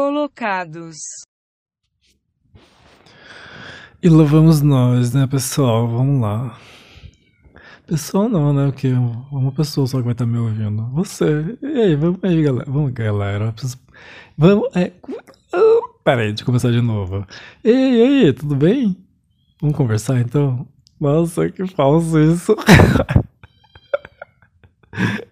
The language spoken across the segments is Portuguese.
colocados. E lá vamos nós, né, pessoal? Vamos lá. Pessoal não, né? Porque uma pessoa só que vai estar me ouvindo. Você. E aí, vamos aí, galera. Vamos, galera. Vamos. É... Peraí, deixa eu começar de novo. E aí, e aí, tudo bem? Vamos conversar então? Nossa, que falso isso.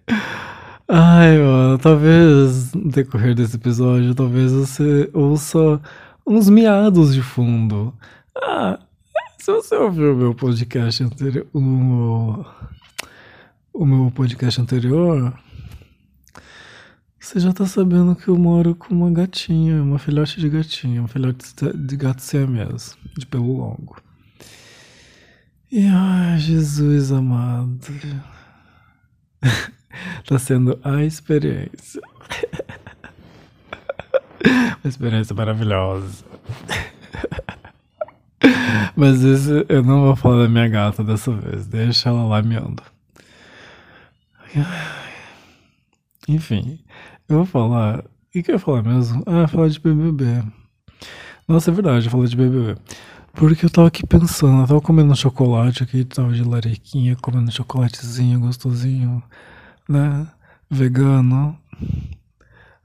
Ai, mano, talvez no decorrer desse episódio, talvez você ouça uns miados de fundo. Ah, se você ouviu o meu podcast anterior, o, o meu podcast anterior, você já tá sabendo que eu moro com uma gatinha, uma filhote de gatinha, uma filhote de gato siamês, de pelo longo. E ai, Jesus amado. tá sendo a experiência. Uma experiência maravilhosa. Mas esse, eu não vou falar da minha gata dessa vez. Deixa ela lá miando. Enfim, eu vou falar. O que eu ia falar mesmo? Ah, falar de BBB. Nossa, é verdade, falar de BBB. Porque eu tava aqui pensando, eu tava comendo chocolate aqui, tava de lariquinha, comendo chocolatezinho gostosinho, né? Vegano.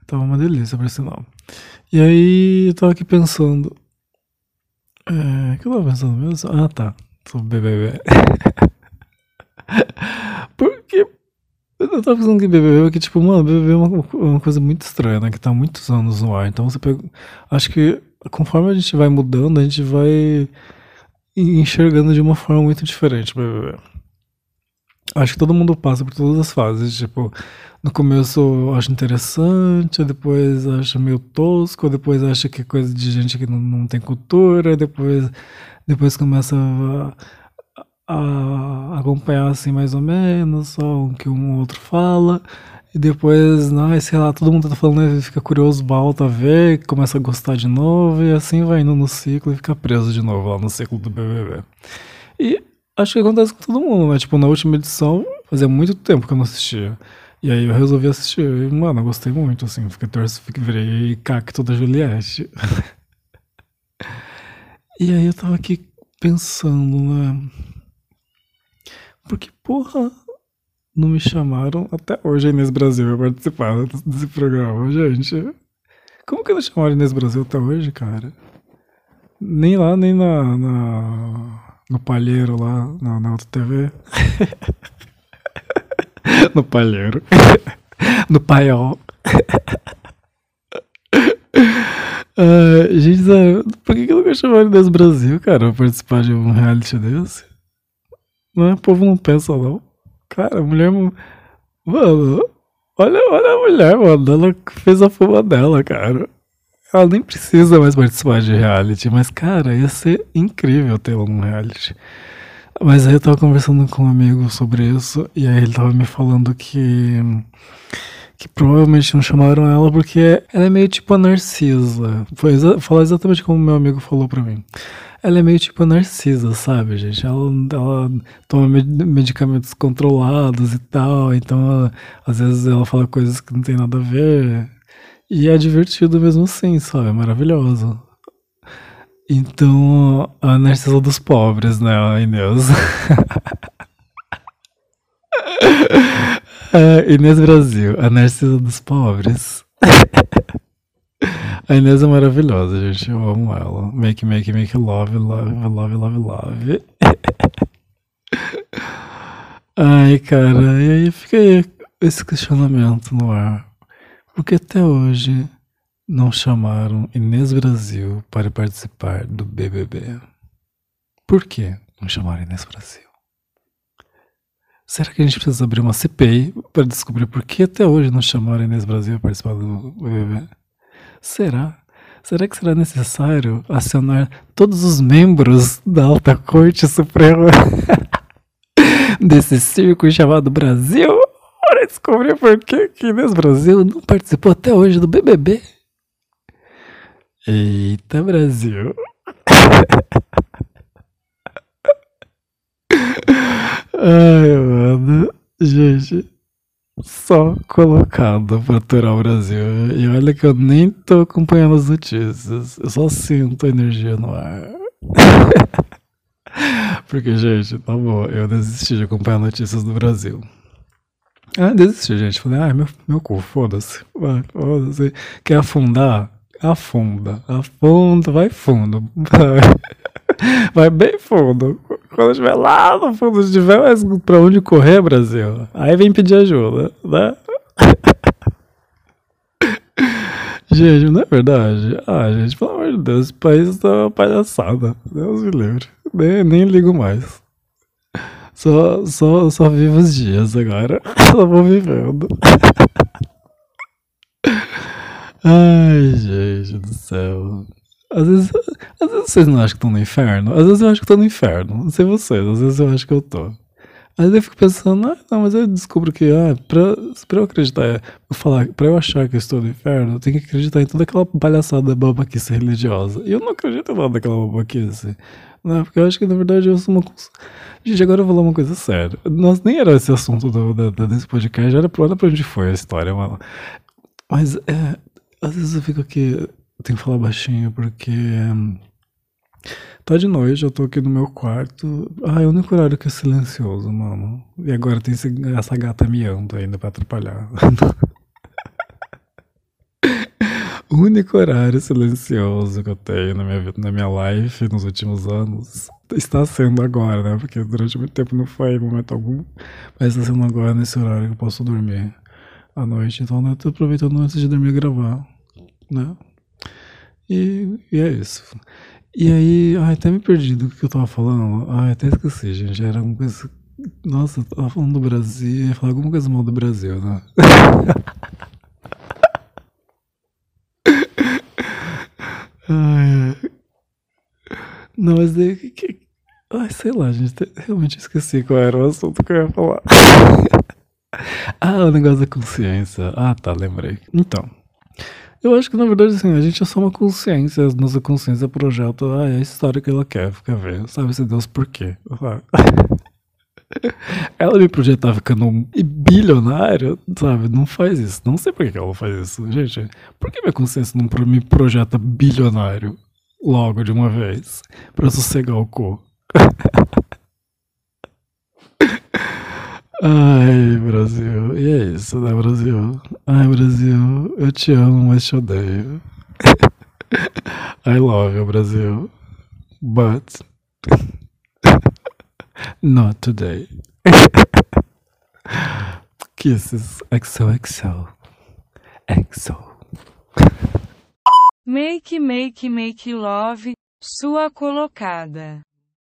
Tava uma delícia, por sinal. E aí eu tava aqui pensando, é, o que eu tava pensando mesmo? Ah, tá. Sobre BBB. Porque eu tava pensando que BBB é que, tipo, mano, BBB é uma, uma, coisa muito estranha, né? Que tá há muitos anos no ar. Então você pega. Acho que conforme a gente vai mudando, a gente vai enxergando de uma forma muito diferente BBB. Acho que todo mundo passa por todas as fases. Tipo, no começo acho interessante, depois acho meio tosco, depois acho que é coisa de gente que não, não tem cultura, depois, depois começa a, a, acompanhar assim mais ou menos, só o que um outro fala. E depois, ai, sei lá, todo mundo tá falando, né, fica curioso, volta a ver, começa a gostar de novo, e assim vai indo no ciclo e fica preso de novo lá no ciclo do BBB. E acho que acontece com todo mundo, né? Tipo, na última edição, fazia muito tempo que eu não assistia. E aí eu resolvi assistir. E, mano, eu gostei muito, assim. Fiquei torcendo, fiquei, virei cacto da Juliette. e aí eu tava aqui pensando, né? Porque, porra, não me chamaram até hoje a Inês Brasil pra participar desse programa, gente. Como que não chamaram Inês Brasil até hoje, cara? Nem lá, nem na, na no palheiro lá, na, na outra TV. no palheiro. no paiol. Uh, gente, por que, que eu nunca chamaram Inês Brasil, cara, pra participar de um reality desse? Não, o povo não pensa, não. Cara, a mulher. Mano, olha, olha a mulher, mano. Ela fez a fuma dela, cara. Ela nem precisa mais participar de reality, mas, cara, ia ser incrível ter ela num reality. Mas aí eu tava conversando com um amigo sobre isso, e aí ele tava me falando que. que provavelmente não chamaram ela porque ela é meio tipo a Narcisa. Foi exa falar exatamente como meu amigo falou pra mim. Ela é meio tipo a Narcisa, sabe, gente? Ela, ela toma medicamentos controlados e tal, então ela, às vezes ela fala coisas que não tem nada a ver. E é divertido mesmo assim, sabe? É maravilhoso. Então, a Narcisa dos pobres, né, a Inês? uh, Inês Brasil, a Narcisa dos pobres. a Inês é maravilhosa, gente. Eu amo ela. Make, make, make love, love, love, love, love. Ai, cara, e aí fica aí esse questionamento no ar. Porque até hoje não chamaram Inês Brasil para participar do BBB. Por que não chamaram Inês Brasil? Será que a gente precisa abrir uma CPI para descobrir por que até hoje não chamaram Inês Brasil para participar do BBB? Será? Será que será necessário acionar todos os membros da Alta Corte Suprema desse circo chamado Brasil para descobrir por que Inês Brasil não participou até hoje do BBB? Eita, Brasil. Ai, mano. Gente. só colocado pra aturar o Brasil. E olha que eu nem tô acompanhando as notícias. Eu só sinto a energia no ar. Porque, gente, tá bom, eu desisti de acompanhar notícias do Brasil. Ah, desisti, gente. Falei, ah, meu, meu cu, foda-se. Foda-se. Quer afundar? Afunda. Afunda, vai fundo. Vai, vai bem fundo. Quando estiver lá no fundo, se tiver mais pra onde correr, Brasil, aí vem pedir ajuda, né? Gente, não é verdade? Ah, gente, pelo amor de Deus, esse país tá uma palhaçada. Deus me livre. Nem, nem ligo mais. Só, só, só vivo os dias agora. Só vou vivendo. Ai, gente do céu. Às vezes, às vezes vocês não acham que estão no inferno? Às vezes eu acho que estou no inferno. Não sei vocês, às vezes eu acho que eu tô. Vezes eu fico pensando, ah, não, mas eu descubro que, ah, pra, pra eu acreditar, eu falar, pra eu achar que eu estou no inferno, eu tenho que acreditar em toda aquela palhaçada babaquice religiosa. E eu não acredito em nada daquela babaquice. Né? Porque eu acho que, na verdade, eu sou uma. Gente, agora eu vou falar uma coisa séria. Nós nem era esse assunto do, do, desse podcast, era pra, pra onde foi a história, mano. Mas, é, às vezes eu fico aqui tenho que falar baixinho porque. Tá de noite, eu tô aqui no meu quarto. Ah, é o único horário que é silencioso, mano. E agora tem esse, essa gata miando ainda pra atrapalhar. único horário silencioso que eu tenho na minha na minha life nos últimos anos está sendo agora, né? Porque durante muito tempo não foi em momento algum. Mas está sendo agora nesse horário que eu posso dormir à noite. Então eu tô aproveitando antes de dormir gravar, né? E, e é isso. E aí, ai, até me perdi do que eu tava falando. Ai, até esqueci, gente. Era alguma coisa. Nossa, eu tava falando do Brasil, ia falar alguma coisa mal do Brasil, né? ai, Não, mas daí. Que, ai, sei lá, gente. Realmente esqueci qual era o assunto que eu ia falar. ah, o negócio da consciência. Ah, tá, lembrei. Então. Eu acho que na verdade assim, a gente é só uma consciência, a nossa consciência projeta ah, é a história que ela quer, fica ver, sabe se Deus por quê. Ela me projetar ficando um bilionário, sabe? Não faz isso. Não sei por que ela faz isso. Gente, por que minha consciência não me projeta bilionário logo de uma vez? Pra sossegar o cu. Ai, Brasil. E é isso, né, Brasil? Ai, Brasil, eu te amo, mas te odeio. I love you, Brasil. But not today. Kisses XOXO. XO. Make, make, make love, sua colocada.